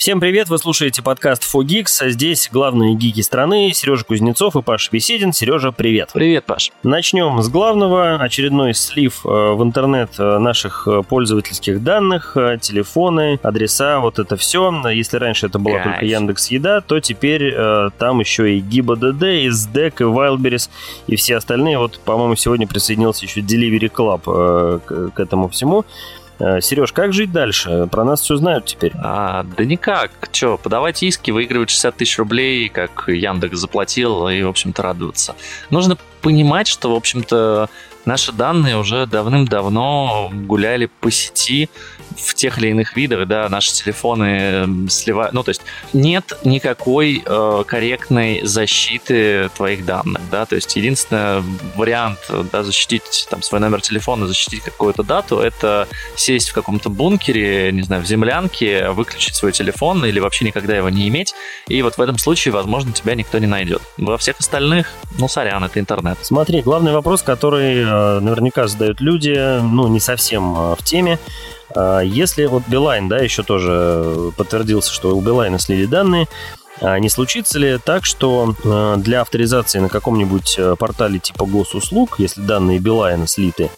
Всем привет, вы слушаете подкаст Fogix. Здесь главные гики страны Сережа Кузнецов и Паша Беседин. Сережа, привет. Привет, Паш. Начнем с главного. Очередной слив э, в интернет э, наших э, пользовательских данных, телефоны, адреса, вот это все. Если раньше это была Кайф. только Яндекс Еда, то теперь там еще и GibaDD, и SDEC, и Wildberries, и все остальные. Вот, по-моему, сегодня присоединился еще Delivery Club к этому всему. Э, Сереж, как жить дальше? Про нас все знают теперь. А, да никак. Че, подавать иски, выигрывать 60 тысяч рублей, как Яндекс заплатил, и, в общем-то, радоваться. Нужно понимать, что, в общем-то, наши данные уже давным-давно гуляли по сети в тех или иных видах, да, наши телефоны эм, сливают, ну, то есть нет никакой э, корректной защиты твоих данных, да, то есть единственный вариант, да, защитить там свой номер телефона, защитить какую-то дату, это сесть в каком-то бункере, не знаю, в землянке, выключить свой телефон или вообще никогда его не иметь, и вот в этом случае, возможно, тебя никто не найдет. Во всех остальных, ну, сорян, это интернет. Смотри, главный вопрос, который э, наверняка задают люди, ну, не совсем э, в теме, если вот Билайн, да, еще тоже подтвердился, что у Билайна слили данные, а не случится ли так, что а, для авторизации на каком-нибудь э, портале типа госуслуг, если данные Билайна слиты,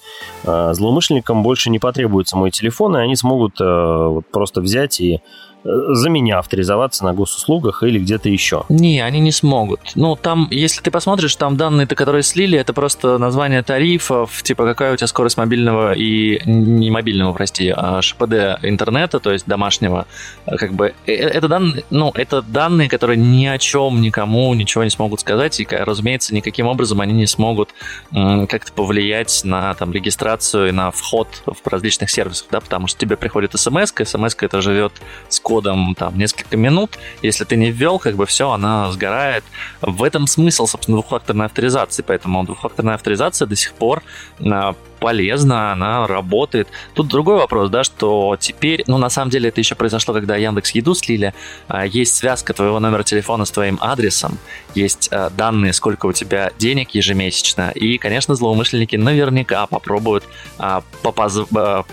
злоумышленникам больше не потребуется мой телефон, и они смогут э, просто взять и за меня авторизоваться на госуслугах или где-то еще. Не, они не смогут. Ну, там, если ты посмотришь, там данные-то, которые слили, это просто название тарифов, типа какая у тебя скорость мобильного и не мобильного, прости, а ШПД интернета, то есть домашнего. Как бы э, э, это данные, ну, это данные, которые ни о чем никому ничего не смогут сказать, и, разумеется, никаким образом они не смогут как-то повлиять на там регистрацию и на вход в различных сервисах, да, потому что тебе приходит смс, смс это живет скорость кодом там несколько минут. Если ты не ввел, как бы все, она сгорает. В этом смысл, собственно, двухфакторной авторизации. Поэтому двухфакторная авторизация до сих пор а, полезна, она работает. Тут другой вопрос, да, что теперь, ну, на самом деле это еще произошло, когда Яндекс Еду слили, а, есть связка твоего номера телефона с твоим адресом, есть а, данные, сколько у тебя денег ежемесячно, и, конечно, злоумышленники наверняка попробуют а,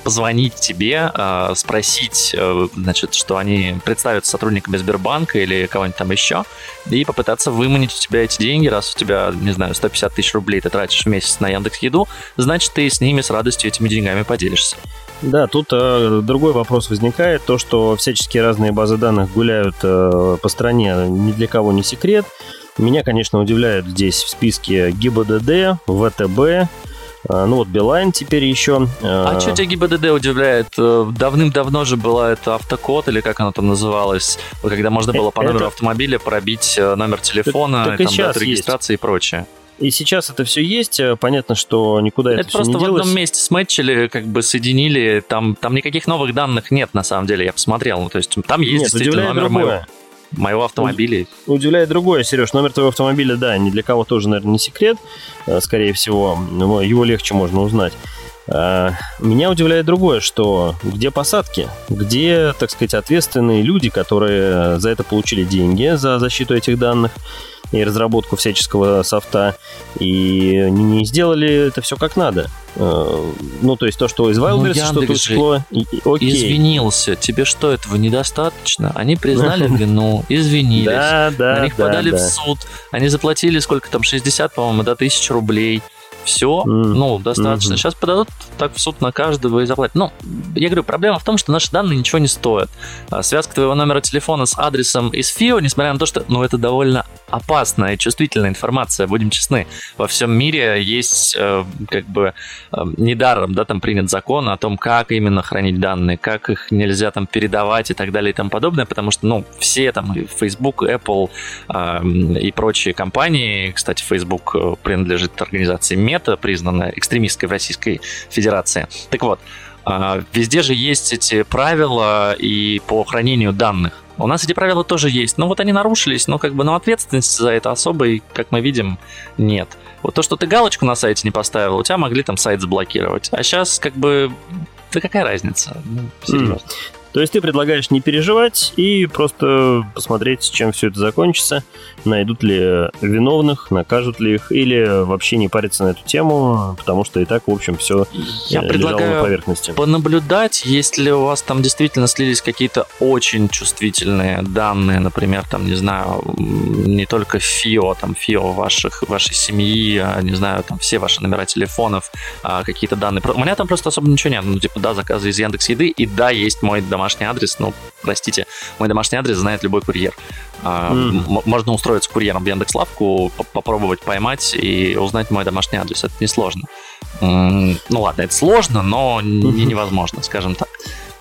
позвонить тебе, спросить, значит, что они представятся сотрудниками Сбербанка или кого-нибудь там еще, и попытаться выманить у тебя эти деньги, раз у тебя, не знаю, 150 тысяч рублей ты тратишь в месяц на Яндекс Еду, значит, ты с ними с радостью этими деньгами поделишься. Да, тут э, другой вопрос возникает. То, что всяческие разные базы данных гуляют э, по стране, ни для кого не секрет. Меня, конечно, удивляют здесь в списке ГИБДД, ВТБ, э, ну вот Билайн теперь еще. Э, а что тебя ГИБДД удивляет? Э, давным-давно же была это автокод, или как оно там называлось, когда можно было по номеру это... автомобиля пробить номер телефона, так, так там, дату регистрации есть. и прочее. И сейчас это все есть. Э, понятно, что никуда это, это все не делось. Просто в одном месте сметчили, как бы соединили. Там, там никаких новых данных нет, на самом деле. Я посмотрел. То есть там есть нет, действительно номер другое. моего, моего автомобиля. Удивляет другое, Сереж. Номер твоего автомобиля, да, ни для кого тоже, наверное, не секрет. Э, скорее всего, его легче можно узнать. Э, меня удивляет другое, что где посадки, где, так сказать, ответственные люди, которые за это получили деньги, за защиту этих данных, и разработку всяческого софта, и не сделали это все как надо. Э, ну, то есть то, что из Wildberries ну, что-то ушло, окей. извинился. Тебе что, этого недостаточно? Они признали вину, извинились. Да, да, На них подали в суд. Они заплатили сколько там, 60, по-моему, до 1000 рублей все, mm. ну, достаточно. Mm-hmm. Сейчас подадут так в суд на каждого и заплатят. Ну, я говорю, проблема в том, что наши данные ничего не стоят. А связка твоего номера телефона с адресом из ФИО, несмотря на то, что, ну, это довольно опасная и чувствительная информация, будем честны. Во всем мире есть, э, как бы, э, недаром, да, там принят закон о том, как именно хранить данные, как их нельзя там передавать и так далее и тому подобное, потому что, ну, все там, Facebook, Apple э, и прочие компании, кстати, Facebook э, принадлежит организации Мета, признанная экстремистской в Российской Федерации. Так вот, а, везде же есть эти правила и по хранению данных. У нас эти правила тоже есть. Но вот они нарушились, но как бы но ответственности за это особой, как мы видим, нет. Вот то, что ты галочку на сайте не поставил, у тебя могли там сайт заблокировать. А сейчас как бы да какая разница? Ну, серьезно. То есть ты предлагаешь не переживать и просто посмотреть, чем все это закончится, найдут ли виновных, накажут ли их, или вообще не париться на эту тему, потому что и так, в общем, все Я предлагаю на поверхности. понаблюдать, если у вас там действительно слились какие-то очень чувствительные данные, например, там, не знаю, не только ФИО, там, ФИО ваших, вашей семьи, а, не знаю, там, все ваши номера телефонов, а, какие-то данные. У меня там просто особо ничего нет. Ну, типа, да, заказы из Яндекс Еды, и да, есть мой домашний адрес, ну, простите, мой домашний адрес знает любой курьер. Mm. Можно устроиться курьером в Яндекс.Лавку, попробовать поймать и узнать мой домашний адрес. Это несложно. Ну ладно, это сложно, но не невозможно, скажем так.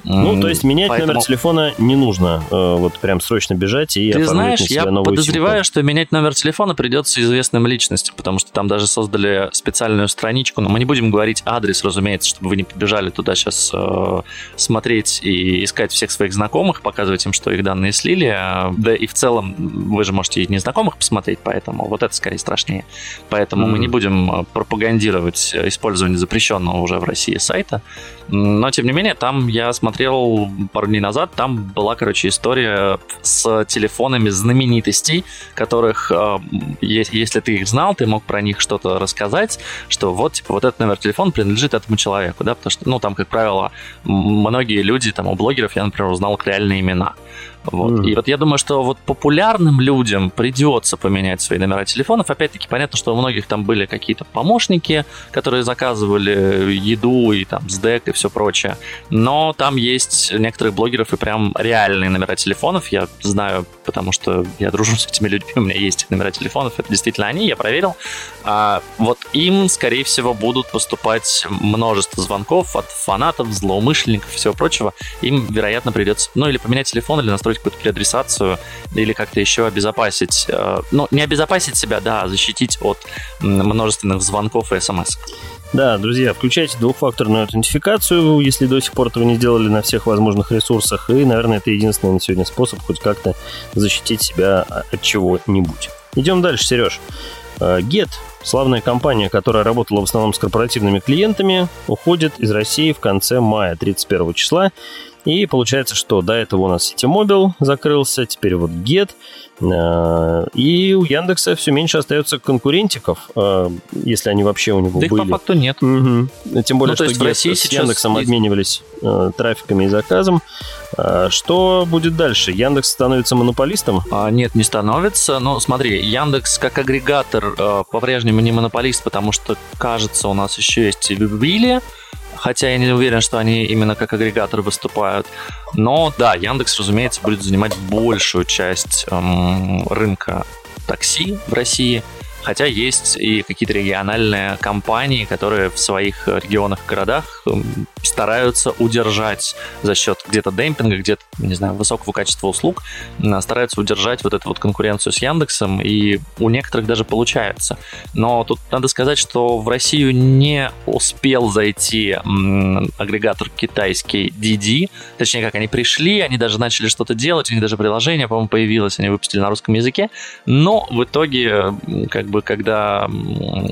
Ну, то есть менять Поэтому... номер телефона не нужно. Э, вот прям срочно бежать и Ты знаешь, я подозреваю, что менять номер телефона придется известным личностям, потому что там даже создали специальную страничку. Но мы не будем говорить адрес, разумеется, чтобы вы не побежали туда сейчас э, смотреть и искать всех своих знакомых, показывать им, что их данные слили. Да и в целом вы же можете и незнакомых посмотреть, поэтому вот это скорее страшнее. Поэтому mm. мы не будем э, пропагандировать использование запрещенного уже в России сайта. Но, тем не менее, там я смотрел пару дней назад, там была, короче, история с телефонами знаменитостей, которых, э, если ты их знал, ты мог про них что-то рассказать, что вот, типа, вот этот номер телефона принадлежит этому человеку, да, потому что, ну, там, как правило, многие люди, там, у блогеров я, например, узнал реальные имена. Вот. Mm. И вот я думаю, что вот популярным людям придется поменять свои номера телефонов. Опять-таки, понятно, что у многих там были какие-то помощники, которые заказывали еду и там СДЭК и все прочее. Но там есть некоторых блогеров и прям реальные номера телефонов. Я знаю, потому что я дружу с этими людьми, у меня есть их номера телефонов. Это действительно они, я проверил. А, вот им, скорее всего, будут поступать множество звонков от фанатов, злоумышленников и всего прочего. Им, вероятно, придется, ну, или поменять телефон, или настроить какую-то переадресацию или как-то еще обезопасить, э, ну, не обезопасить себя, да, а защитить от множественных звонков и смс. Да, друзья, включайте двухфакторную аутентификацию, если до сих пор этого не сделали на всех возможных ресурсах. И, наверное, это единственный на сегодня способ хоть как-то защитить себя от чего-нибудь. Идем дальше, Сереж. Э, Get, славная компания, которая работала в основном с корпоративными клиентами, уходит из России в конце мая, 31 числа. И получается, что до этого у нас Ситимобил закрылся, теперь вот Get. Э, и у Яндекса все меньше остается конкурентиков, э, если они вообще у него да были. их по факту нет. Угу. Тем более, ну, что в России с Яндексом есть... обменивались э, трафиками и заказом. Что будет дальше? Яндекс становится монополистом? А, нет, не становится. Но смотри, Яндекс как агрегатор по-прежнему не монополист, потому что, кажется, у нас еще есть Вилли, хотя я не уверен, что они именно как агрегатор выступают. Но да, Яндекс, разумеется, будет занимать большую часть эм, рынка такси в России – Хотя есть и какие-то региональные компании, которые в своих регионах и городах стараются удержать за счет где-то демпинга, где-то, не знаю, высокого качества услуг, стараются удержать вот эту вот конкуренцию с Яндексом, и у некоторых даже получается. Но тут надо сказать, что в Россию не успел зайти агрегатор китайский DD, точнее, как они пришли, они даже начали что-то делать, у них даже приложение, по-моему, появилось, они выпустили на русском языке, но в итоге, как бы, когда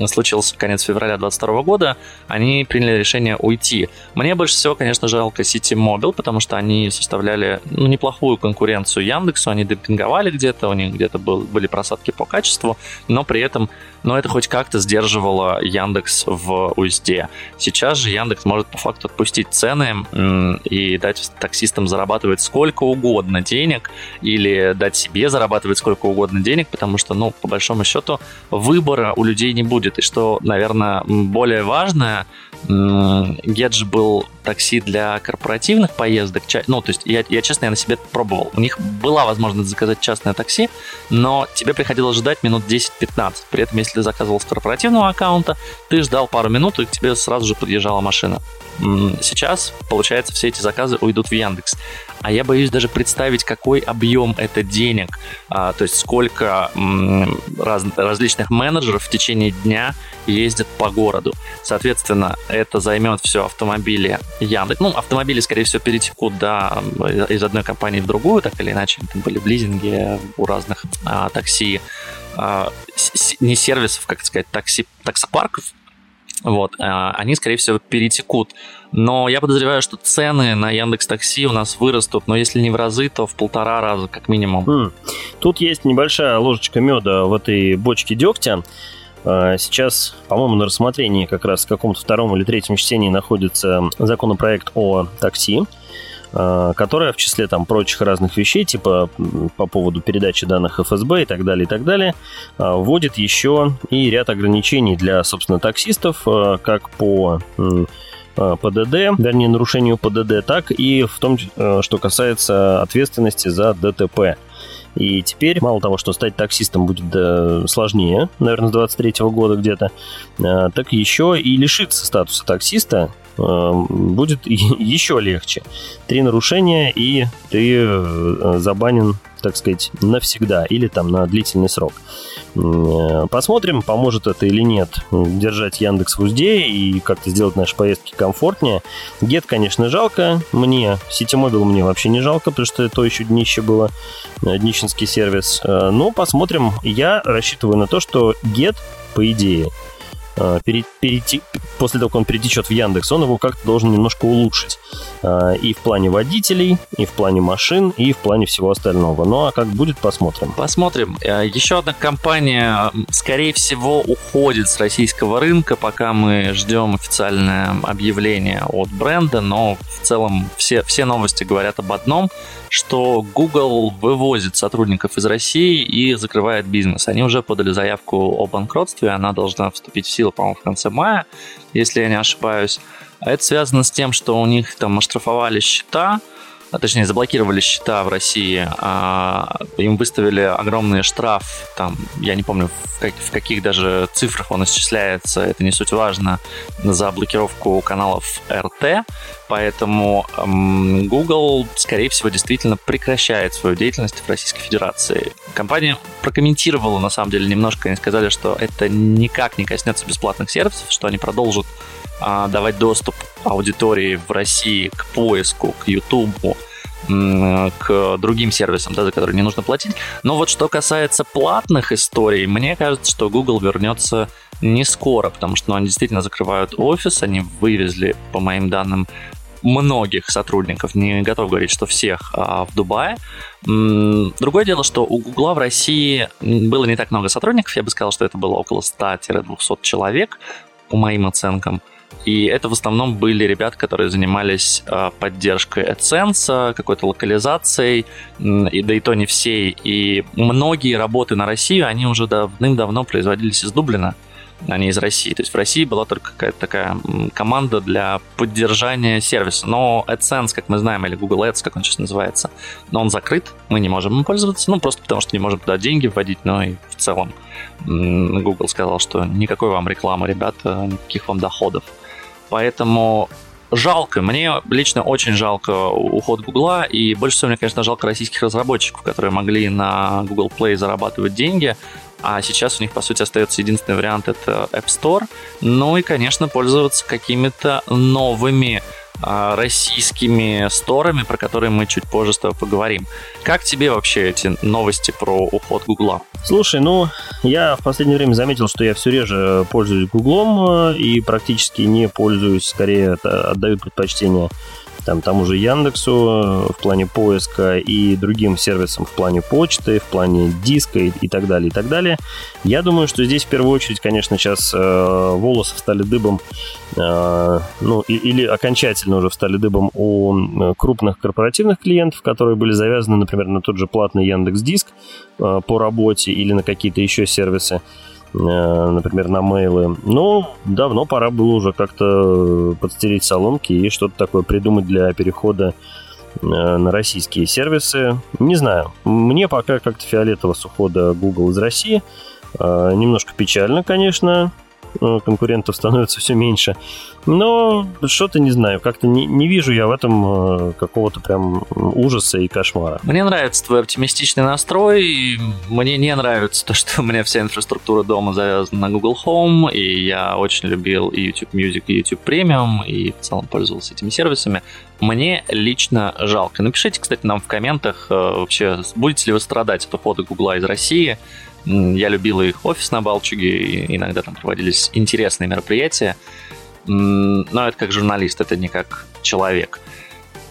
случился конец февраля 2022 года, они приняли решение уйти. Мне больше всего, конечно, жалко City Mobile, потому что они составляли ну, неплохую конкуренцию Яндексу, они демпинговали где-то, у них где-то был, были просадки по качеству, но при этом но это хоть как-то сдерживало Яндекс в узде. Сейчас же Яндекс может по факту отпустить цены и дать таксистам зарабатывать сколько угодно денег или дать себе зарабатывать сколько угодно денег, потому что, ну, по большому счету, выбора у людей не будет. И что, наверное, более важное, Гедж был такси для корпоративных поездок. Ну, то есть я, я, честно, я на себе пробовал. У них была возможность заказать частное такси, но тебе приходилось ждать минут 10-15. При этом, если ты заказывал с корпоративного аккаунта, ты ждал пару минут, и к тебе сразу же подъезжала машина. Сейчас, получается, все эти заказы уйдут в Яндекс. А я боюсь даже представить, какой объем это денег, а, то есть сколько м, раз, различных менеджеров в течение дня ездят по городу. Соответственно, это займет все автомобили Яндекс. Ну, автомобили, скорее всего, перетекут да, из одной компании в другую, так или иначе. Там были в у разных а, такси, а, не сервисов, как сказать, такси, таксопарков, вот, а, они, скорее всего, перетекут. Но я подозреваю, что цены на Яндекс Такси у нас вырастут, но если не в разы, то в полтора раза, как минимум. Хм. Тут есть небольшая ложечка меда в этой бочке дегтя. А, сейчас, по-моему, на рассмотрении как раз в каком-то втором или третьем чтении находится законопроект о такси. А, которая в числе там прочих разных вещей, типа по поводу передачи данных ФСБ и так далее, и так далее, а, вводит еще и ряд ограничений для, собственно, таксистов, а, как по ПДД, вернее, нарушению ПДД, так и в том, что касается ответственности за ДТП. И теперь, мало того, что стать таксистом будет сложнее, наверное, с 23 года где-то, так еще и лишиться статуса таксиста будет еще легче. Три нарушения, и ты э, забанен, так сказать, навсегда или там на длительный срок. Э, посмотрим, поможет это или нет держать Яндекс в узде и как-то сделать наши поездки комфортнее. Гет, конечно, жалко. Мне, Ситимобил мне вообще не жалко, потому что это еще днище было, э, днищенский сервис. Но посмотрим. Я рассчитываю на то, что Get, по идее, перейти, после того, как он перетечет в Яндекс, он его как-то должен немножко улучшить. Э, и в плане водителей, и в плане машин, и в плане всего остального. Ну а как будет, посмотрим. Посмотрим. Э, еще одна компания, скорее всего, уходит с российского рынка, пока мы ждем официальное объявление от бренда, но в целом все, все новости говорят об одном – что Google вывозит сотрудников из России и закрывает бизнес. Они уже подали заявку о банкротстве, она должна вступить в силу, по-моему, в конце мая, если я не ошибаюсь. А это связано с тем, что у них там оштрафовали счета, а точнее заблокировали счета в России, а им выставили огромный штраф, там, я не помню, в, как, в каких даже цифрах он исчисляется, это не суть важно, за блокировку каналов РТ, поэтому эм, Google, скорее всего, действительно прекращает свою деятельность в Российской Федерации. Компания прокомментировала, на самом деле, немножко, они сказали, что это никак не коснется бесплатных сервисов, что они продолжат давать доступ аудитории в России к поиску, к YouTube, к другим сервисам, да, за которые не нужно платить. Но вот что касается платных историй, мне кажется, что Google вернется не скоро, потому что ну, они действительно закрывают офис, они вывезли, по моим данным, многих сотрудников, не готов говорить, что всех а, в Дубае. Другое дело, что у Гугла в России было не так много сотрудников, я бы сказал, что это было около 100-200 человек, по моим оценкам. И это в основном были ребята, которые занимались э, поддержкой AdSense, какой-то локализацией, и, да и то не все. И многие работы на Россию, они уже давным-давно производились из Дублина а не из России. То есть в России была только какая-то такая команда для поддержания сервиса. Но AdSense, как мы знаем, или Google Ads, как он сейчас называется, но он закрыт, мы не можем им пользоваться, ну просто потому что не можем туда деньги вводить, но и в целом Google сказал, что никакой вам рекламы, ребята, никаких вам доходов. Поэтому жалко. Мне лично очень жалко уход Гугла, и больше всего мне, конечно, жалко российских разработчиков, которые могли на Google Play зарабатывать деньги, а сейчас у них, по сути, остается единственный вариант — это App Store. Ну и, конечно, пользоваться какими-то новыми а, российскими сторами, про которые мы чуть позже с тобой поговорим. Как тебе вообще эти новости про уход Гугла? Слушай, ну, я в последнее время заметил, что я все реже пользуюсь Гуглом э, и практически не пользуюсь, скорее отдаю предпочтение там, тому же Яндексу в плане поиска и другим сервисам в плане почты, в плане диска и, и так далее, и так далее. Я думаю, что здесь в первую очередь, конечно, сейчас э, волосы встали дыбом, э, ну, и, или окончательно уже встали дыбом у э, крупных корпоративных клиентов, которые были завязаны, например, на тот же платный Яндекс Диск э, по работе или на какие-то еще сервисы. Э, например, на мейлы. Но давно пора было уже как-то подстереть соломки и что-то такое придумать для перехода э, на российские сервисы. Не знаю, мне пока как-то фиолетово с ухода Google из России. Э, немножко печально, конечно, Э, конкурентов становится все меньше. Но что-то не знаю, как-то не, не вижу я в этом э, какого-то прям ужаса и кошмара. Мне нравится твой оптимистичный настрой. Мне не нравится то, что у меня вся инфраструктура дома завязана на Google Home, и я очень любил и YouTube Music, и YouTube Premium, и в целом пользовался этими сервисами. мне лично жалко. Напишите, кстати, нам в комментах, э, вообще, будете ли вы страдать от ухода Гугла из России. Я любил их офис на Балчуге, иногда там проводились интересные мероприятия. Но это как журналист, это не как человек.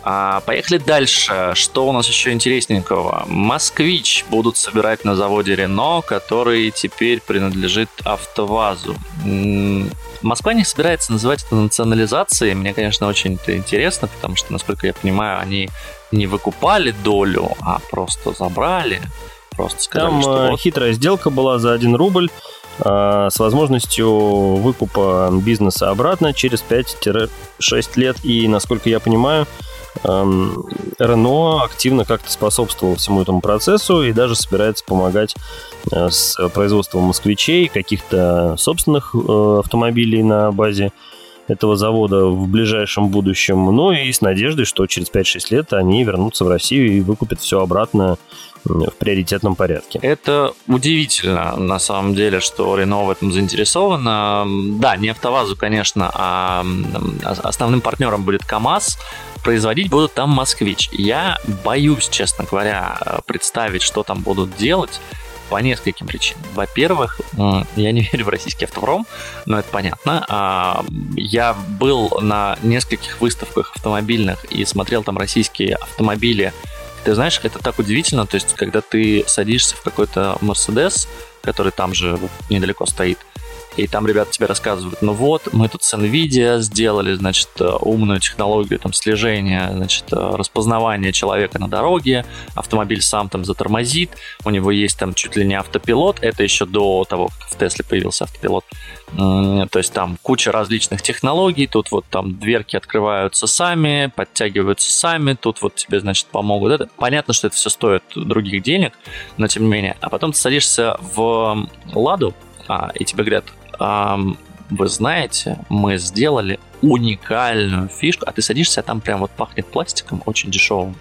А, поехали дальше. Что у нас еще интересненького? Москвич будут собирать на заводе Рено, который теперь принадлежит АвтоВАЗу. Москва не собирается называть это национализацией. Мне, конечно, очень это интересно, потому что, насколько я понимаю, они не выкупали долю, а просто забрали. Просто сказали, Там что вот... хитрая сделка была за 1 рубль а, с возможностью выкупа бизнеса обратно через 5-6 лет. И, насколько я понимаю, Рено активно как-то способствовал всему этому процессу и даже собирается помогать э, с производством москвичей, каких-то собственных э, автомобилей на базе этого завода в ближайшем будущем. Ну и с надеждой, что через 5-6 лет они вернутся в Россию и выкупят все обратно в приоритетном порядке. Это удивительно, на самом деле, что Рено в этом заинтересована. Да, не АвтоВАЗу, конечно, а основным партнером будет КАМАЗ, производить будут там Москвич. Я боюсь, честно говоря, представить, что там будут делать по нескольким причинам. Во-первых, я не верю в российский автопром, но это понятно. А, я был на нескольких выставках автомобильных и смотрел там российские автомобили ты знаешь, это так удивительно, то есть, когда ты садишься в какой-то Мерседес, который там же недалеко стоит, и там ребята тебе рассказывают, ну вот, мы тут с NVIDIA сделали, значит, э, умную технологию там слежения, значит, э, распознавания человека на дороге, автомобиль сам там затормозит, у него есть там чуть ли не автопилот, это еще до того, как в Тесле появился автопилот, то есть там куча различных технологий, тут вот там дверки открываются сами, подтягиваются сами, тут вот тебе, значит, помогут. Это понятно, что это все стоит других денег, но тем не менее. А потом ты садишься в Ладу, а, и тебе говорят, вы знаете, мы сделали уникальную фишку, а ты садишься, а там прям вот пахнет пластиком очень дешевым.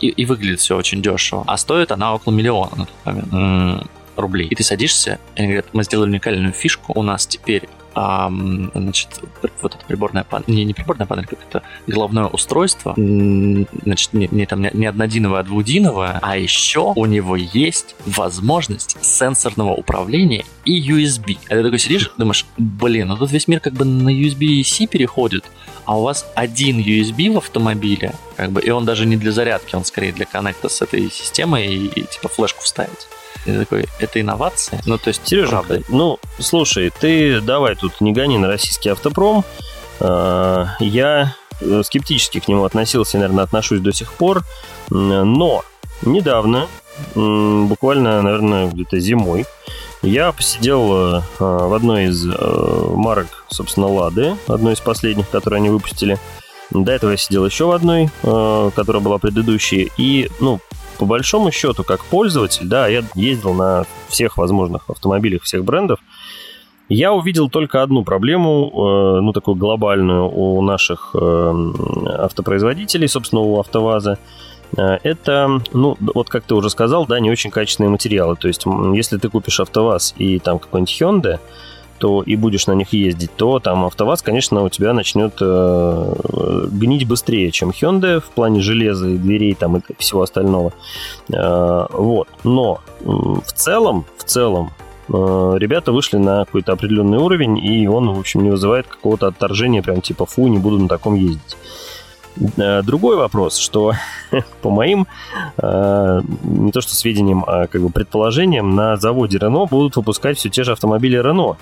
И, и выглядит все очень дешево. А стоит она около миллиона на тот момент рублей. И ты садишься, и они говорят, мы сделали уникальную фишку, у нас теперь значит, вот это приборная панель, не, не приборная панель, как это головное устройство, значит, не, не там не однодиновое, а двудиновое, а еще у него есть возможность сенсорного управления и USB. А ты такой сидишь, думаешь, блин, ну тут весь мир как бы на USB-C переходит, а у вас один USB в автомобиле, как бы, и он даже не для зарядки, он скорее для коннекта с этой системой и, и типа флешку вставить. Я такой, это инновация? Ну, то есть, Сережа, ну, слушай, ты давай тут не гони на российский автопром. А, я э, скептически к нему относился, наверное, отношусь до сих пор. Но недавно, буквально, наверное, где-то зимой, я посидел э, в одной из э, марок, собственно, Лады, одной из последних, которые они выпустили. До этого я сидел еще в одной, которая была предыдущей. И, ну, по большому счету, как пользователь, да, я ездил на всех возможных автомобилях всех брендов, я увидел только одну проблему, э, ну, такую глобальную у наших э, автопроизводителей, собственно, у АвтоВАЗа. Э, это, ну, вот как ты уже сказал, да, не очень качественные материалы. То есть, если ты купишь АвтоВАЗ и там какой-нибудь Hyundai, то и будешь на них ездить, то там АвтоВАЗ, конечно, у тебя начнет э, гнить быстрее, чем Hyundai в плане железа и дверей там и всего остального. Э, вот. Но в целом, в целом, э, ребята вышли на какой-то определенный уровень, и он, в общем, не вызывает какого-то отторжения, прям типа, фу, не буду на таком ездить. Э, другой вопрос, что по моим э, не то что сведениям, а как бы предположениям, на заводе Renault будут выпускать все те же автомобили Renault.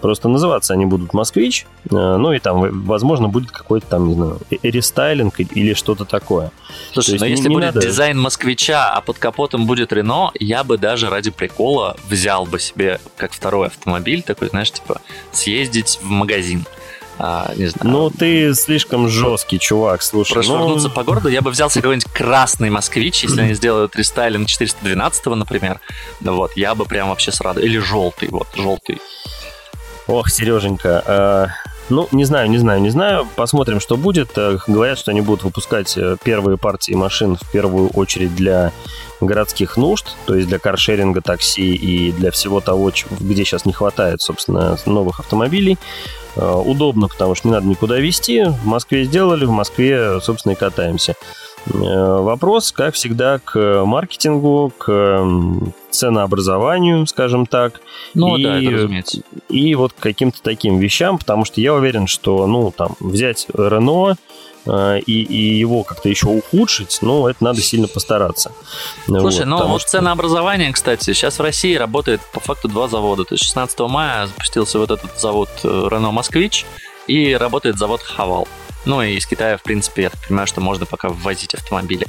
Просто называться они будут «Москвич», э, ну и там, возможно, будет какой-то там, не знаю, рестайлинг или что-то такое. Слушай, но ну если будет надо... дизайн «Москвича», а под капотом будет «Рено», я бы даже ради прикола взял бы себе как второй автомобиль, такой, знаешь, типа, съездить в магазин. А, не знаю. Ну, ты слишком жесткий, чувак, слушай. Прошвырнуться ну... по городу, я бы взял себе какой-нибудь красный москвич, если они сделают рестайлинг 412, например. Ну вот, я бы прям вообще с радостью. Или желтый, вот, желтый. Ох, Сереженька, э, ну, не знаю, не знаю, не знаю. Посмотрим, что будет. Э, говорят, что они будут выпускать э, первые партии машин в первую очередь для городских нужд, то есть для каршеринга, такси и для всего того, где сейчас не хватает, собственно, новых автомобилей. Удобно, потому что не надо никуда везти. В Москве сделали, в Москве, собственно, и катаемся. Вопрос, как всегда, к маркетингу, к ценообразованию, скажем так. Ну и, да, это разумеется. И вот к каким-то таким вещам, потому что я уверен, что, ну, там, взять Рено, Э, и, и его как-то еще ухудшить, ну, это надо сильно постараться. Слушай, вот, ну вот что... ценообразование, кстати, сейчас в России работает по факту два завода. То есть 16 мая запустился вот этот завод э, Renault Москвич и работает завод Хавал. Ну и из Китая, в принципе, я так понимаю, что можно пока ввозить автомобили.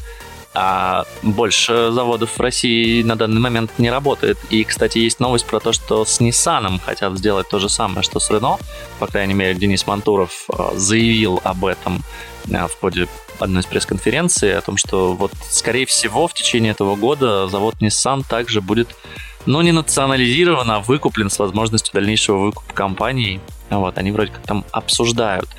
А больше заводов в России на данный момент не работает. И, кстати, есть новость про то, что с Nissan хотят сделать то же самое, что с Renault. По крайней мере, Денис Мантуров э, заявил об этом в ходе одной из пресс-конференций о том, что вот, скорее всего, в течение этого года завод Nissan также будет, ну, не национализирован, а выкуплен с возможностью дальнейшего выкупа компании. Вот, они вроде как там обсуждают.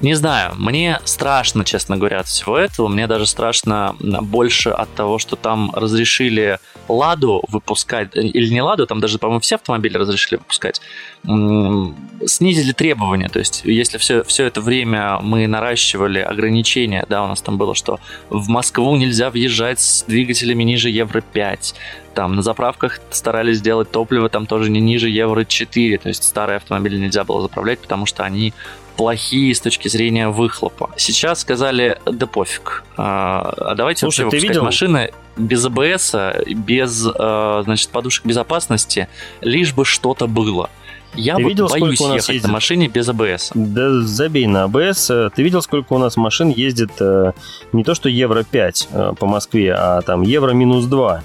Не знаю, мне страшно, честно говоря, от всего этого. Мне даже страшно больше от того, что там разрешили Ладу выпускать, или не Ладу, там даже, по-моему, все автомобили разрешили выпускать, снизили требования. То есть, если все, все это время мы наращивали ограничения, да, у нас там было, что в Москву нельзя въезжать с двигателями ниже Евро-5, там на заправках старались сделать топливо там тоже не ниже Евро-4, то есть старые автомобили нельзя было заправлять, потому что они плохие с точки зрения выхлопа. Сейчас сказали, да пофиг. А, а давайте Слушай, вообще выпускать видел? машины без АБС, без, а, значит, подушек безопасности, лишь бы что-то было. Я Ты вот видел, боюсь сколько у нас ехать ездит? на машине без АБС. Да забей на АБС. Ты видел, сколько у нас машин ездит э, не то что Евро 5 э, по Москве, а там Евро минус 2.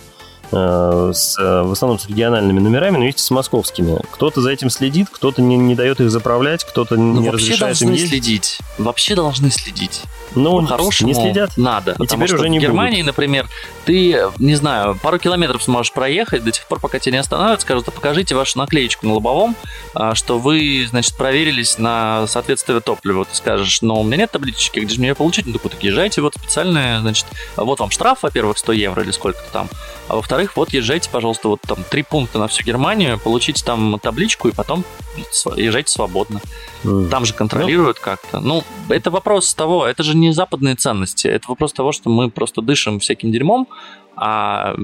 Э, с, в основном с региональными номерами, но вместе с московскими. Кто-то за этим следит, кто-то не, не дает их заправлять, кто-то ну, не разрешает им ездить. следить. Вообще должны следить. Ну, хорошему не следят. Надо. И теперь уже не в Германии, будут. например, ты, не знаю, пару километров сможешь проехать до тех пор, пока тебя не останавливают, скажут, а покажите вашу наклеечку на лобовом, а, что вы, значит, проверились на соответствие топливу. Ты скажешь, но у меня нет таблички, где же мне ее получить? Ну, такой, так езжайте, вот специальная, значит, вот вам штраф, во-первых, 100 евро или сколько-то там, а во-вторых, вот езжайте, пожалуйста, вот там три пункта на всю Германию, получите там табличку и потом езжайте свободно. Mm. Там же контролируют ну, как-то. Ну, это вопрос того, это же не западные ценности, это вопрос того, что мы просто дышим всяким дерьмом, а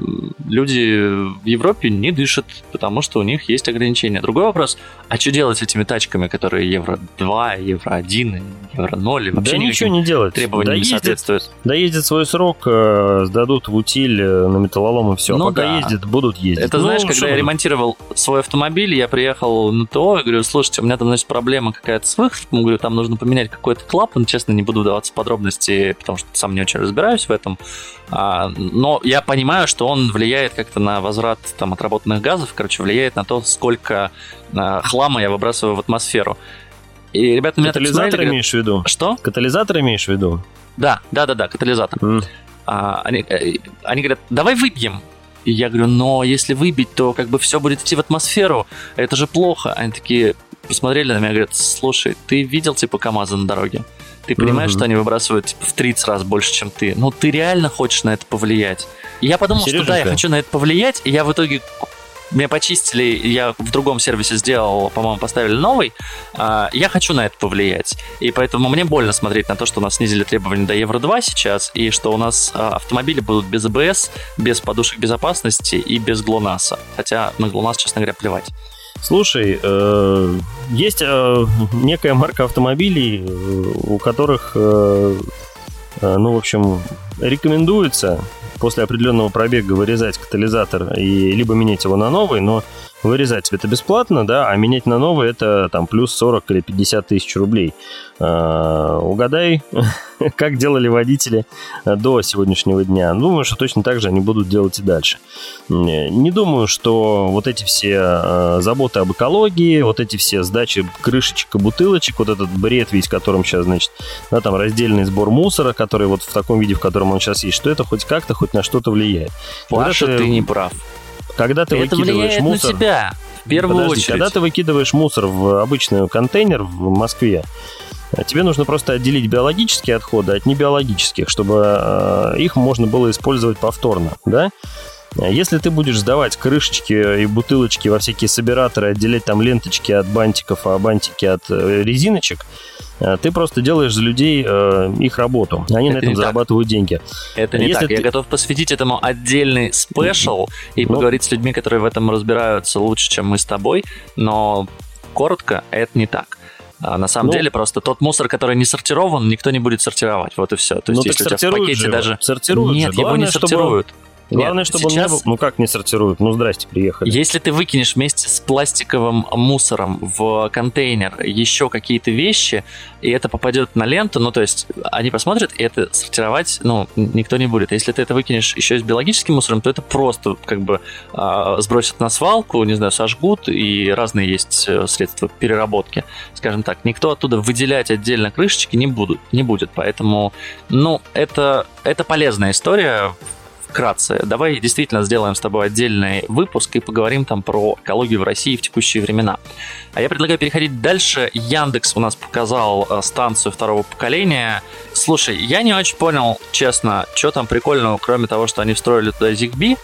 люди в Европе не дышат, потому что у них есть ограничения. Другой вопрос, а что делать с этими тачками, которые евро 2, евро 1, евро 0, вообще да ничего не делать. требованиям не соответствуют? Доездит свой срок, э, сдадут в утиль э, на металлолом и все. Ну, пока да. ездит, будут ездить. Это ну, знаешь, когда я ремонтировал свой автомобиль, я приехал на ТО и говорю, слушайте, у меня там, значит, проблема какая-то с выхлопом, говорю, там нужно поменять какой-то клапан, честно, не буду вдаваться в подробности, потому что сам не очень разбираюсь в этом. А, но я понимаю, что он влияет как-то на возврат там, отработанных газов, короче, влияет на то, сколько а, хлама я выбрасываю в атмосферу. И ребята меня Катализатор имеешь в виду? Что? Катализатор имеешь в виду? Да, да, да, да, катализатор. Mm. А, они, э, они говорят, давай выбьем. И я говорю, но если выбить, то как бы все будет идти в атмосферу, это же плохо. Они такие посмотрели на меня и говорят, слушай, ты видел типа КАМАЗы на дороге? Ты понимаешь, mm-hmm. что они выбрасывают типа, в 30 раз больше, чем ты. Ну, ты реально хочешь на это повлиять. И я подумал, Серьезно? что да, я хочу на это повлиять, и я в итоге меня почистили, я в другом сервисе сделал, по-моему, поставили новый, а, я хочу на это повлиять. И поэтому мне больно смотреть на то, что у нас снизили требования до Евро-2 сейчас, и что у нас а, автомобили будут без АБС, без подушек безопасности и без ГЛОНАССа. Хотя на ГЛОНАСС, честно говоря, плевать. Слушай, э, есть э, некая марка автомобилей, у которых, э, э, ну, в общем, рекомендуется после определенного пробега вырезать катализатор и либо менять его на новый, но вырезать это бесплатно, да, а менять на новый это там плюс 40 или 50 тысяч рублей. А, угадай, как делали водители до сегодняшнего дня. Думаю, что точно так же они будут делать и дальше. Не думаю, что вот эти все а, заботы об экологии, вот эти все сдачи крышечек и бутылочек, вот этот бред весь, которым сейчас, значит, да, там раздельный сбор мусора, который вот в таком виде, в котором он сейчас есть, что это хоть как-то, хоть на что-то влияет. Паша, ты не прав. Когда ты это выкидываешь мусор... на тебя, в первую Подожди, очередь. Когда ты выкидываешь мусор в обычный контейнер в Москве, Тебе нужно просто отделить биологические отходы от небиологических, чтобы э, их можно было использовать повторно, да? Если ты будешь сдавать крышечки и бутылочки во всякие собираторы, отделять там ленточки от бантиков, а бантики от э, резиночек, э, ты просто делаешь за людей э, их работу. Они это на этом зарабатывают так. деньги. Это не Если так. Ты... Я готов посвятить этому отдельный спешл и ну, поговорить с людьми, которые в этом разбираются лучше, чем мы с тобой, но коротко, это не так. А на самом ну, деле просто тот мусор, который не сортирован, никто не будет сортировать. Вот и все. То есть, ну, если у тебя в пакете же даже... Сортируют Нет, же. его не сортируют. Чтобы... Главное, чтобы сейчас... он не. Ну как не сортируют? Ну здрасте, приехали. Если ты выкинешь вместе с пластиковым мусором в контейнер еще какие-то вещи, и это попадет на ленту, ну то есть они посмотрят, и это сортировать, ну, никто не будет. Если ты это выкинешь еще с биологическим мусором, то это просто как бы э, сбросят на свалку, не знаю, сожгут, и разные есть э, средства переработки. Скажем так, никто оттуда выделять отдельно крышечки не, будут, не будет. Поэтому, ну, это, это полезная история вкратце. Давай действительно сделаем с тобой отдельный выпуск и поговорим там про экологию в России в текущие времена. А я предлагаю переходить дальше. Яндекс у нас показал э, станцию второго поколения. Слушай, я не очень понял, честно, что там прикольного, кроме того, что они встроили туда ZigBee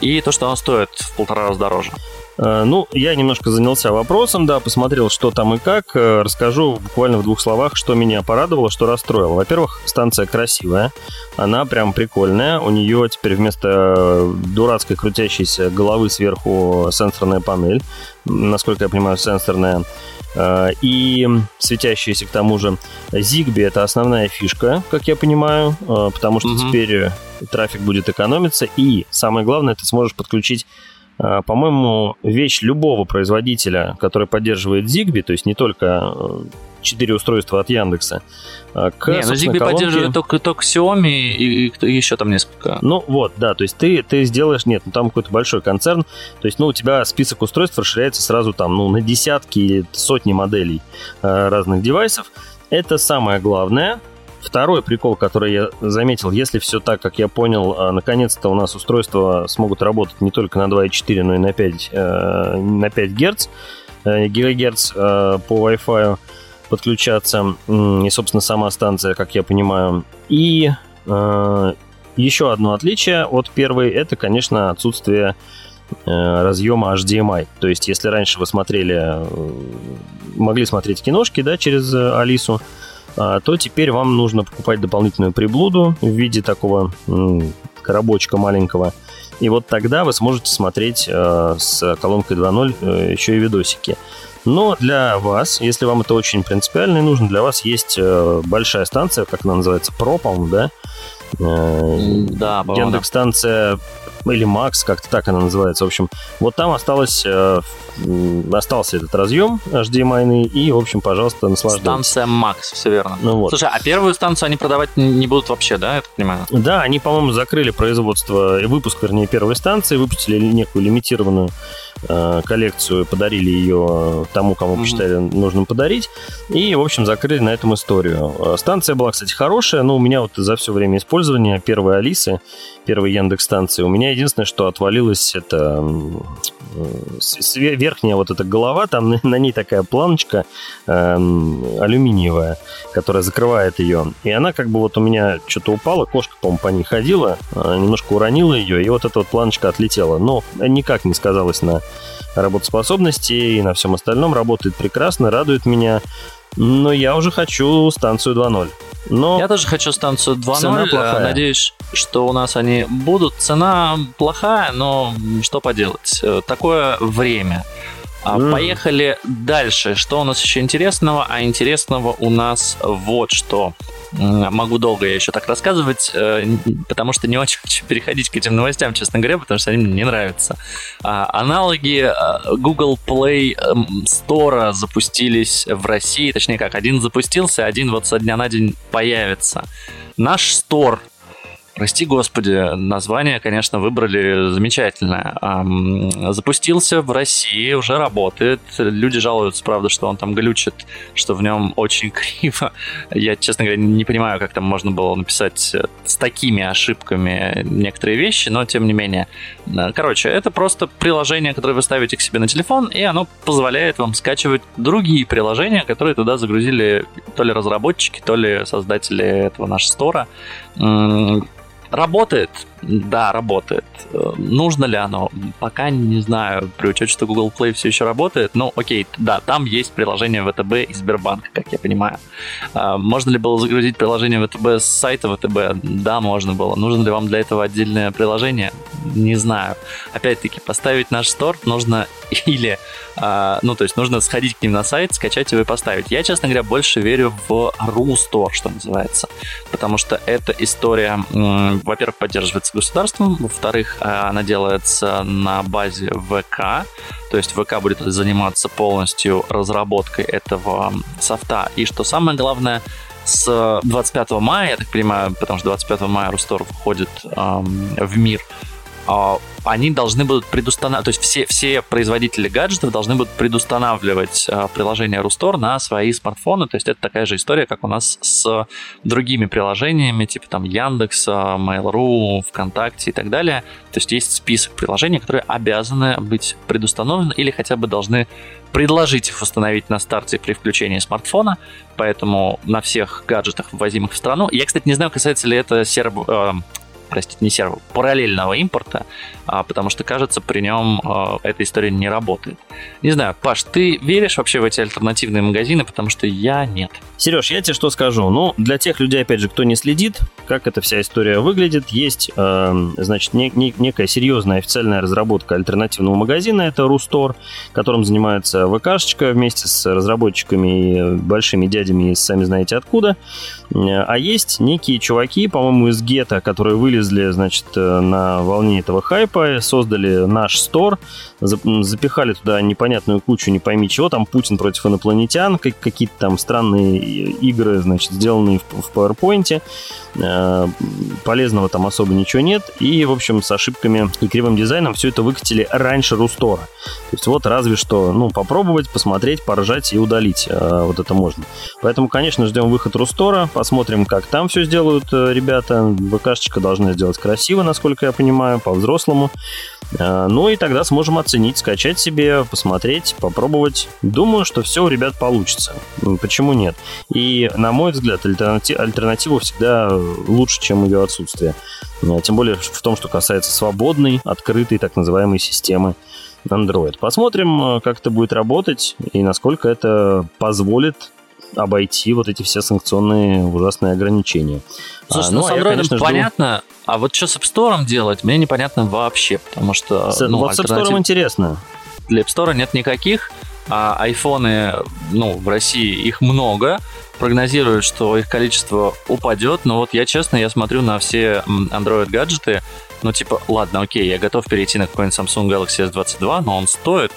и то, что оно стоит в полтора раза дороже. Э, ну, я немножко занялся вопросом, да, посмотрел, что там и как. Э, расскажу буквально в двух словах, что меня порадовало, что расстроило. Во-первых, станция красивая, она прям прикольная. У нее теперь вместо дурацкой крутящейся головы сверху сенсорная панель, насколько я понимаю, сенсорная. Э, и светящаяся к тому же Zigbee это основная фишка, как я понимаю, потому что угу. теперь трафик будет экономиться. И самое главное, ты сможешь подключить по-моему, вещь любого производителя, который поддерживает Zigbee, то есть не только э, четыре устройства от Яндекса. А, к, не, но Zigbee колонке... поддерживает только, только Xiaomi и, и, и еще там несколько. Ну вот, да, то есть ты, ты сделаешь, нет, ну там какой-то большой концерн, то есть, ну, у тебя список устройств расширяется сразу там, ну, на десятки или сотни моделей э, разных девайсов. Это самое главное, Второй прикол, который я заметил, если все так, как я понял, а, наконец-то у нас устройства смогут работать не только на 2,4, но и на 5, э, на 5 Гц, э, гигагерц э, по Wi-Fi подключаться, и, собственно, сама станция, как я понимаю. И еще одно отличие от первой, это, конечно, отсутствие разъема HDMI. То есть, если раньше вы смотрели, могли смотреть киношки, да, через Алису, то теперь вам нужно покупать дополнительную приблуду в виде такого коробочка маленького. И вот тогда вы сможете смотреть э, с колонкой 2.0 э, еще и видосики. Но для вас, если вам это очень принципиально и нужно, для вас есть э, большая станция, как она называется, Pro, по да? Да, Яндекс-станция или Max, как-то так она называется. В общем, вот там осталось, э, остался этот разъем HDMI, и, в общем, пожалуйста, наслаждайтесь. Станция Max, все верно. Ну, вот. Слушай, а первую станцию они продавать не будут вообще, да, я так понимаю? Да, они, по-моему, закрыли производство, выпуск, вернее, первой станции, выпустили некую лимитированную Э, коллекцию, подарили ее тому, кому mm-hmm. посчитали нужным подарить. И, в общем, закрыли на этом историю. Э, станция была, кстати, хорошая, но у меня вот за все время использования первой Алисы, первой Яндекс станции, у меня единственное, что отвалилось, это э, верхняя вот эта голова, там на, ней такая планочка э, алюминиевая, которая закрывает ее. И она как бы вот у меня что-то упала, кошка, по-моему, по ней ходила, немножко уронила ее, и вот эта вот планочка отлетела. Но никак не сказалось на работоспособности и на всем остальном. Работает прекрасно, радует меня. Но я уже хочу станцию 2.0. Но я тоже хочу станцию 2.0. Плохая. Надеюсь, что у нас они будут. Цена плохая, но что поделать. Такое время. Mm. Поехали дальше. Что у нас еще интересного? А интересного у нас вот что. Могу долго я еще так рассказывать, э, потому что не очень хочу переходить к этим новостям, честно говоря, потому что они мне не нравятся. А, аналоги э, Google Play эм, Store запустились в России, точнее как, один запустился, один вот со дня на день появится. Наш Store Прости господи, название, конечно, выбрали замечательное. Запустился в России, уже работает. Люди жалуются, правда, что он там глючит, что в нем очень криво. Я, честно говоря, не понимаю, как там можно было написать с такими ошибками некоторые вещи, но тем не менее. Короче, это просто приложение, которое вы ставите к себе на телефон, и оно позволяет вам скачивать другие приложения, которые туда загрузили то ли разработчики, то ли создатели этого нашего стора Работает? Да, работает. Э, нужно ли оно? Пока не знаю, при учете, что Google Play все еще работает. Но окей, да, там есть приложение ВТБ и Сбербанк, как я понимаю. А, можно ли было загрузить приложение ВТБ с сайта ВТБ? Да, можно было. Нужно ли вам для этого отдельное приложение? Не знаю. Опять-таки, поставить наш стор нужно или, а, ну, то есть нужно сходить к ним на сайт, скачать его и поставить. Я, честно говоря, больше верю в RuStore, что называется, потому что эта история, во-первых, поддерживается государством, во-вторых, а, она делается на базе ВК, то есть ВК будет заниматься полностью разработкой этого софта. И что самое главное, с 25 мая, я так понимаю, потому что 25 мая Рустор входит эм, в мир, а, они должны будут предустанавливать, то есть все, все производители гаджетов должны будут предустанавливать а, приложение Рустор на свои смартфоны, то есть это такая же история, как у нас с другими приложениями, типа там Яндекс, Mail.ru, ВКонтакте и так далее. То есть есть список приложений, которые обязаны быть предустановлены или хотя бы должны предложить их установить на старте при включении смартфона, поэтому на всех гаджетах, ввозимых в страну. Я, кстати, не знаю, касается ли это сервер, э, простите, не сервер, параллельного импорта, а, потому что, кажется, при нем а, эта история не работает. Не знаю, Паш, ты веришь вообще в эти альтернативные магазины, потому что я нет. Сереж, я тебе что скажу. Ну, для тех людей, опять же, кто не следит, как эта вся история выглядит, есть, э, значит, не, не, некая серьезная официальная разработка альтернативного магазина, это Рустор, которым занимается ВКшечка вместе с разработчиками и большими дядями, сами знаете откуда. А есть некие чуваки, по-моему, из гетто, которые вылезли, значит, э, на волне этого хайпа, создали наш стор, запихали туда непонятную кучу, не пойми чего, там Путин против инопланетян, какие-то там странные игры, значит, сделанные в, PowerPoint, э, полезного там особо ничего нет, и, в общем, с ошибками и кривым дизайном все это выкатили раньше Рустора. То есть вот разве что, ну, попробовать, посмотреть, поржать и удалить э, вот это можно. Поэтому, конечно, ждем выход Рустора, посмотрим, как там все сделают э, ребята. ВКшечка должна сделать красиво, насколько я понимаю, по-взрослому. Ну и тогда сможем оценить, скачать себе, посмотреть, попробовать. Думаю, что все у ребят получится. Почему нет? И, на мой взгляд, альтернатива всегда лучше, чем ее отсутствие. Э, тем более в том, что касается свободной, открытой, так называемой системы Android. Посмотрим, э, как это будет работать и насколько это позволит обойти вот эти все санкционные ужасные ограничения. Слушай, а, ну, ну с Android конечно, понятно, жду... а вот что с App Store делать, мне непонятно вообще, потому что... С, ну, вот с App Store интересно. Для App Store нет никаких, а айфоны, ну, в России их много, прогнозируют, что их количество упадет, но вот я честно, я смотрю на все Android гаджеты, ну, типа, ладно, окей, я готов перейти на какой-нибудь Samsung Galaxy S22, но он стоит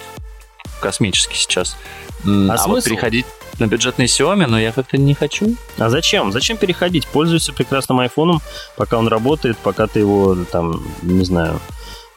космически сейчас. А, а смысл? вот переходить на бюджетный Xiaomi, но я как-то не хочу. А зачем? Зачем переходить? Пользуйся прекрасным айфоном, пока он работает, пока ты его там, не знаю,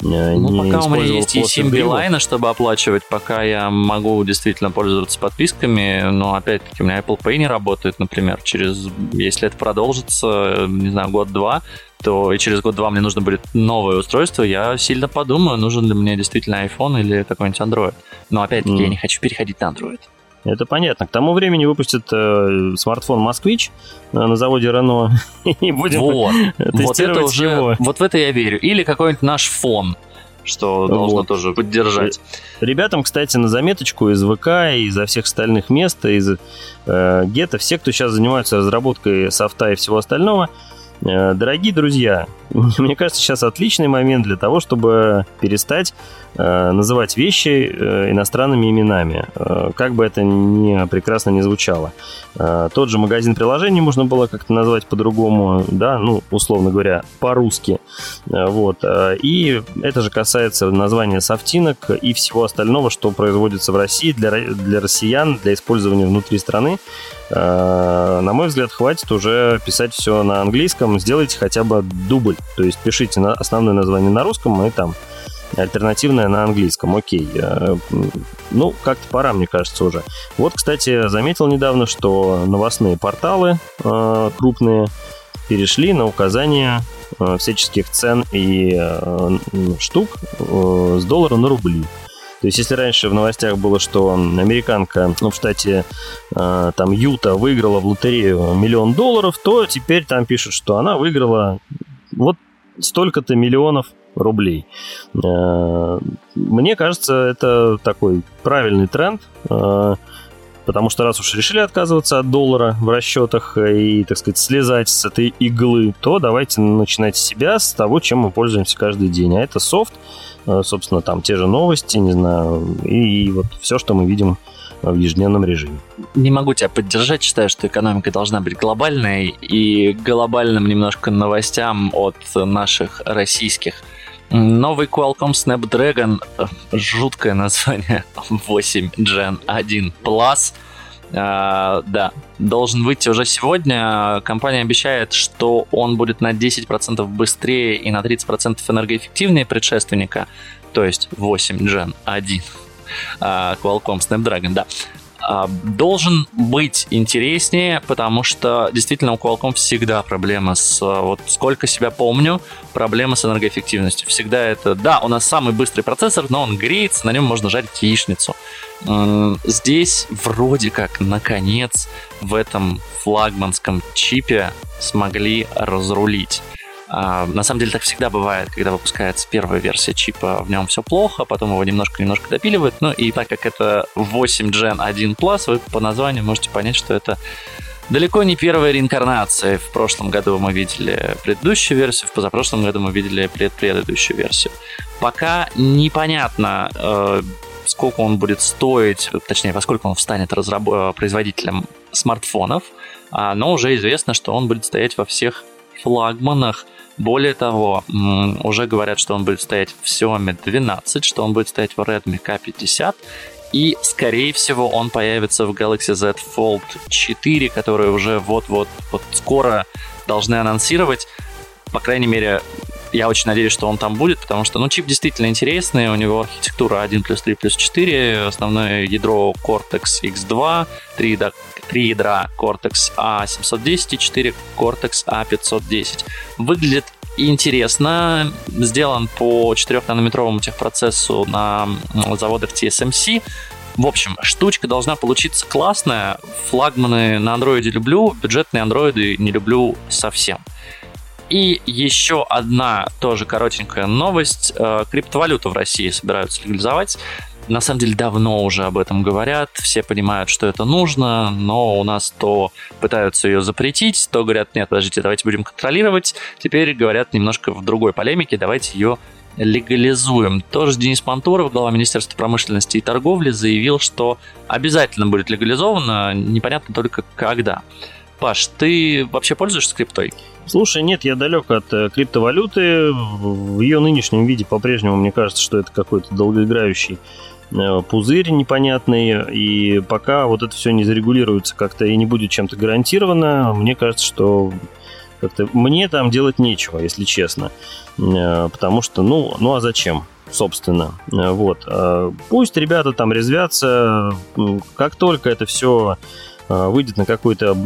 Э, ну, пока у меня есть и Билайна, чтобы оплачивать, пока я могу действительно пользоваться подписками, но опять-таки у меня Apple Pay не работает, например, через, если это продолжится, не знаю, год-два, то и через год-два мне нужно будет новое устройство, я сильно подумаю, нужен ли мне действительно iPhone или какой-нибудь Android. Но опять-таки mm. я не хочу переходить на Android. Это понятно. К тому времени выпустят э, смартфон Москвич э, на заводе Рено и будем вот. тестировать вот это уже, его. Вот в это я верю. Или какой-нибудь наш фон что должно вот. тоже поддержать. Ребятам, кстати, на заметочку из ВК и из всех остальных мест, из э, Гетто, все, кто сейчас занимаются разработкой софта и всего остального, э, дорогие друзья, мне кажется, сейчас отличный момент для того, чтобы перестать э, называть вещи э, иностранными именами, э, как бы это ни прекрасно не звучало. Э, тот же магазин приложений можно было как-то назвать по-другому, да, ну, условно говоря, по-русски. Э, вот. Э, и это же касается названия софтинок и всего остального, что производится в России для, для россиян, для использования внутри страны. Э, на мой взгляд, хватит уже писать все на английском, сделайте хотя бы дубль. То есть пишите на основное название на русском и там альтернативное на английском. Окей. Э, ну, как-то пора, мне кажется, уже. Вот, кстати, заметил недавно, что новостные порталы э, крупные перешли на указание всяческих цен и штук с доллара на рубли. То есть, если раньше в новостях было, что американка ну, в штате э, там Юта выиграла в лотерею миллион долларов, то теперь там пишут, что она выиграла вот столько-то миллионов рублей. Э, мне кажется, это такой правильный тренд, э, потому что раз уж решили отказываться от доллара в расчетах и, так сказать, слезать с этой иглы, то давайте начинать с себя, с того, чем мы пользуемся каждый день. А это софт, э, собственно, там те же новости, не знаю, и вот все, что мы видим в ежедневном режиме. Не могу тебя поддержать, считаю, что экономика должна быть глобальной и глобальным немножко новостям от наших российских. Новый Qualcomm Snapdragon, жуткое название, 8 Gen 1 Plus, Uh, да, должен выйти уже сегодня. Компания обещает, что он будет на 10% быстрее и на 30% энергоэффективнее предшественника, то есть 8 Gen 1 uh, Qualcomm Snapdragon, да. А, должен быть интереснее, потому что действительно у Qualcomm всегда проблема с... Вот сколько себя помню, проблема с энергоэффективностью. Всегда это... Да, у нас самый быстрый процессор, но он греется, на нем можно жарить яичницу. Здесь вроде как, наконец, в этом флагманском чипе смогли разрулить. А, на самом деле так всегда бывает, когда выпускается первая версия чипа, в нем все плохо, потом его немножко-немножко допиливают. Ну и так как это 8 Gen 1 Plus, вы по названию можете понять, что это далеко не первая реинкарнация. В прошлом году мы видели предыдущую версию, в позапрошлом году мы видели предыдущую версию. Пока непонятно, э, сколько он будет стоить, точнее, поскольку он станет разраб- э, производителем смартфонов, а, но уже известно, что он будет стоять во всех флагманах более того, уже говорят, что он будет стоять в Xiaomi 12, что он будет стоять в Redmi K50, и, скорее всего, он появится в Galaxy Z Fold 4, который уже вот-вот вот скоро должны анонсировать. По крайней мере, я очень надеюсь, что он там будет, потому что, ну, чип действительно интересный, у него архитектура 1 плюс 3 плюс 4, основное ядро Cortex X2, 3, да, 3 ядра Cortex A710 и 4 Cortex A510. Выглядит интересно, сделан по 4-нанометровому техпроцессу на заводах TSMC. В общем, штучка должна получиться классная. Флагманы на андроиде люблю, бюджетные андроиды не люблю совсем. И еще одна тоже коротенькая новость. Э, криптовалюту в России собираются легализовать. На самом деле давно уже об этом говорят, все понимают, что это нужно, но у нас то пытаются ее запретить, то говорят, нет, подождите, давайте будем контролировать. Теперь говорят немножко в другой полемике, давайте ее легализуем. Тоже Денис Мантуров, глава Министерства промышленности и торговли, заявил, что обязательно будет легализовано, непонятно только когда. Паш, ты вообще пользуешься криптой? Слушай, нет, я далек от э, криптовалюты. В ее нынешнем виде по-прежнему мне кажется, что это какой-то долгоиграющий пузырь непонятный, и пока вот это все не зарегулируется как-то и не будет чем-то гарантировано, мне кажется, что как-то мне там делать нечего, если честно. Э, потому что, ну, ну а зачем? собственно. Вот. Пусть ребята там резвятся, как только это все а, выйдет на какой-то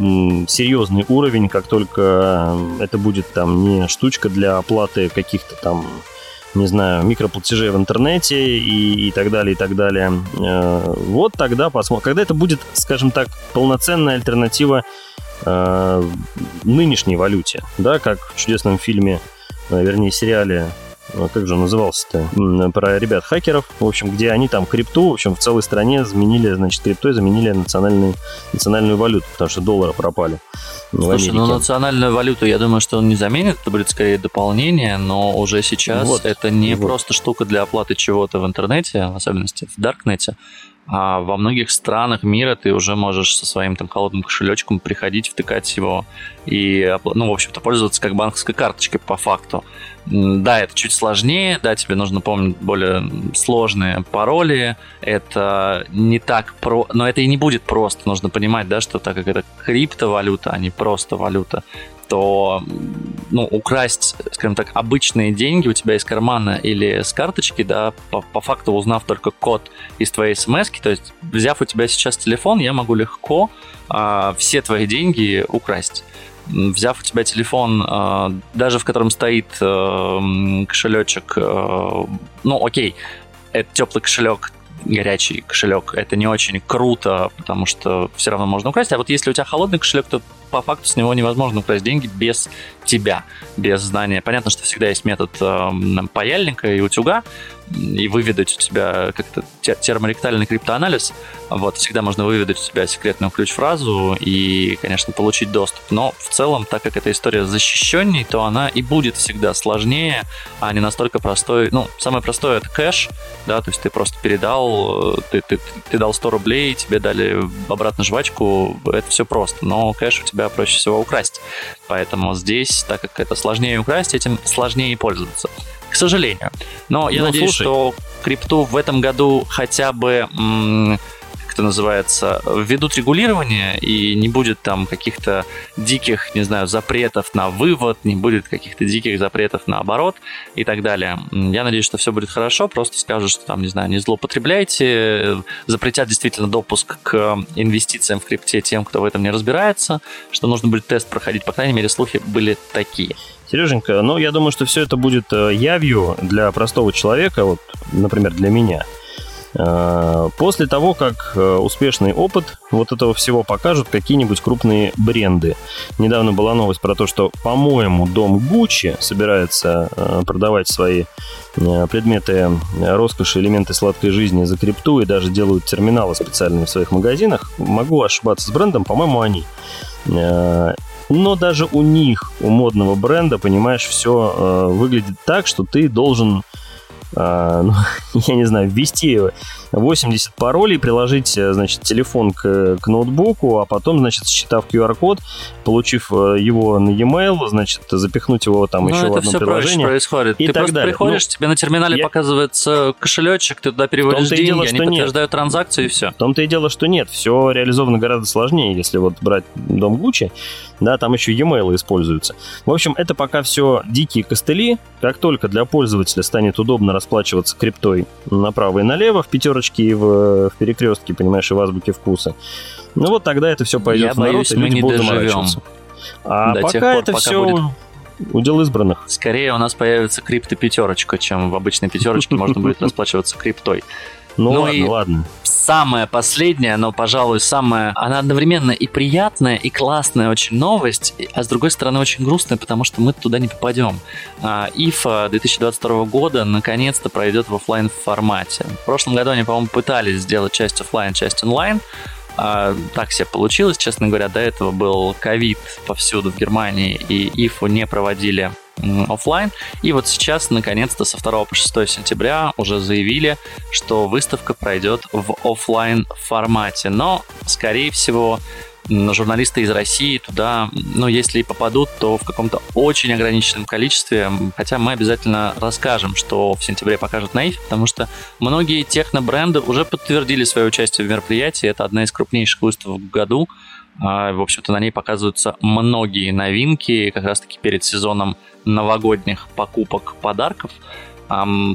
серьезный уровень, как только это будет там не штучка для оплаты каких-то там не знаю, микроплатежей в интернете и, и так далее, и так далее. А, вот тогда посмотрим. Когда это будет, скажем так, полноценная альтернатива э, нынешней валюте, да, как в чудесном фильме, вернее, сериале а как же назывался-то, про ребят-хакеров, в общем, где они там крипту, в общем, в целой стране заменили, значит, криптой заменили национальную, национальную валюту, потому что доллары пропали. Слушай, ну национальную валюту, я думаю, что он не заменит, это будет скорее дополнение, но уже сейчас вот, это не вот. просто штука для оплаты чего-то в интернете, в особенности в Даркнете, а во многих странах мира ты уже можешь со своим там холодным кошелечком приходить, втыкать его и, ну, в общем-то, пользоваться как банковской карточкой по факту. Да, это чуть сложнее, да, тебе нужно помнить более сложные пароли, это не так про... Но это и не будет просто, нужно понимать, да, что так как это криптовалюта, а не просто валюта, то ну, украсть, скажем так, обычные деньги у тебя из кармана или с карточки, да, по, по факту узнав только код из твоей смс, то есть взяв у тебя сейчас телефон, я могу легко а, все твои деньги украсть. Взяв у тебя телефон, а, даже в котором стоит а, кошелечек, а, ну окей, это теплый кошелек, горячий кошелек, это не очень круто, потому что все равно можно украсть. А вот если у тебя холодный кошелек, то по факту с него невозможно украсть деньги без тебя, без знания. Понятно, что всегда есть метод э, паяльника и утюга, и выведать у тебя как-то терморектальный криптоанализ. Вот, всегда можно выведать у тебя секретную ключ-фразу и, конечно, получить доступ. Но в целом, так как эта история защищенней, то она и будет всегда сложнее, а не настолько простой. Ну, самое простое это кэш, да, то есть ты просто передал, ты, ты, ты дал 100 рублей, тебе дали обратно жвачку, это все просто. Но кэш у тебя проще всего украсть. Поэтому здесь, так как это сложнее украсть, этим сложнее пользоваться к сожалению. Но я ну, надеюсь, слушай. что крипту в этом году хотя бы это называется, введут регулирование, и не будет там каких-то диких, не знаю, запретов на вывод, не будет каких-то диких запретов на оборот и так далее. Я надеюсь, что все будет хорошо, просто скажут, что там, не знаю, не злоупотребляйте, запретят действительно допуск к инвестициям в крипте тем, кто в этом не разбирается, что нужно будет тест проходить, по крайней мере, слухи были такие. Сереженька, ну, я думаю, что все это будет э, явью для простого человека, вот, например, для меня. Э, после того, как э, успешный опыт вот этого всего покажут какие-нибудь крупные бренды. Недавно была новость про то, что, по-моему, дом Гуччи собирается продавать свои предметы роскоши, элементы сладкой жизни за крипту и даже делают терминалы специальные в своих магазинах. Могу ошибаться с брендом, по-моему, они. Но даже у них, у модного бренда, понимаешь, все э, выглядит так, что ты должен а, ну, я не знаю, ввести 80 паролей, приложить, э, значит, телефон к, к ноутбуку, а потом, значит, считав QR-код, получив э, его на e-mail, значит, запихнуть его там Но еще это в одно все приложение. происходит. И ты так просто далее. приходишь, ну, тебе на терминале я... показывается кошелечек, ты туда переводишь деньги, дело, они подтверждают нет. транзакцию и все. В том-то и дело, что нет, все реализовано гораздо сложнее, если вот брать дом Гуччи, да, там еще e-mail используются. В общем, это пока все дикие костыли. Как только для пользователя станет удобно расплачиваться криптой направо и налево, в пятерочке и в, в перекрестке, понимаешь, и в азбуке вкуса, ну вот тогда это все пойдет Я в народ, боюсь, и люди не будут доживем. А До пока пор, это пока все будет удел избранных. Скорее у нас появится крипто пятерочка, чем в обычной пятерочке можно будет расплачиваться криптой. Ну, Ну ладно, и- ладно. Самая последняя, но, пожалуй, самая... Она одновременно и приятная, и классная очень новость, а с другой стороны очень грустная, потому что мы туда не попадем. А, IFA 2022 года наконец-то пройдет в оффлайн формате. В прошлом году они, по-моему, пытались сделать часть оффлайн, часть онлайн. А, так себе получилось, честно говоря. До этого был ковид повсюду в Германии, и IFA не проводили м, оффлайн. И вот сейчас, наконец-то, со 2 по 6 сентября уже заявили, что выставка пройдет в оффлайн формате. Но, скорее всего, журналисты из России туда, ну, если и попадут, то в каком-то очень ограниченном количестве. Хотя мы обязательно расскажем, что в сентябре покажут на IFE, потому что многие технобренды уже подтвердили свое участие в мероприятии. Это одна из крупнейших выставок в году. А, В общем-то, на ней показываются многие новинки, как раз-таки перед сезоном новогодних покупок подарков.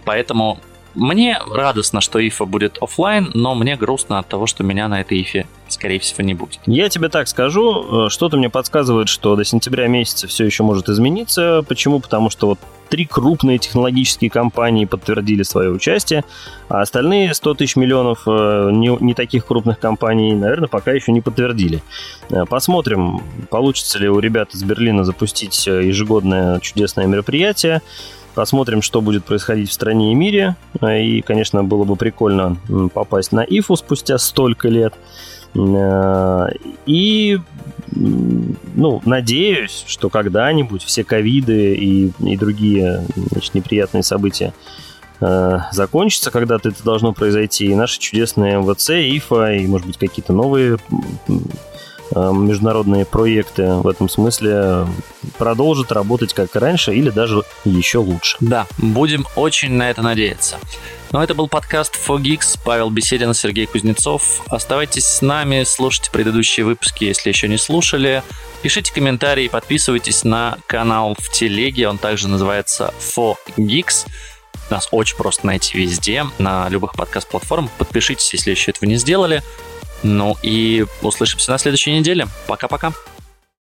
Поэтому мне радостно, что ИФА будет оффлайн, но мне грустно от того, что меня на этой ИФе, скорее всего, не будет. Я тебе так скажу, э, что-то мне подсказывает, что до сентября месяца все еще может измениться. Почему? Потому что вот три крупные технологические компании подтвердили свое участие, а остальные 100 тысяч миллионов э, не, не таких крупных компаний, наверное, пока еще не подтвердили. Э, Посмотрим, получится ли у ребят из Берлина запустить э, ежегодное чудесное мероприятие. Посмотрим, что будет происходить в стране и мире. И, конечно, было бы прикольно попасть на ИФУ спустя столько лет. Э, И, ну, надеюсь, что когда-нибудь все ковиды и, и другие значит, неприятные события э, закончатся, когда-то это должно произойти. И наши чудесные МВЦ, ИФА и, может быть, какие-то новые э, международные проекты в этом смысле продолжат работать как раньше или даже еще лучше. Да, будем очень на это надеяться. Ну, это был подкаст 4Geeks, Павел Беседин, Сергей Кузнецов. Оставайтесь с нами, слушайте предыдущие выпуски, если еще не слушали. Пишите комментарии, подписывайтесь на канал в телеге, он также называется 4Geeks. Нас очень просто найти везде, на любых подкаст-платформах. Подпишитесь, если еще этого не сделали. Ну и услышимся на следующей неделе. Пока-пока.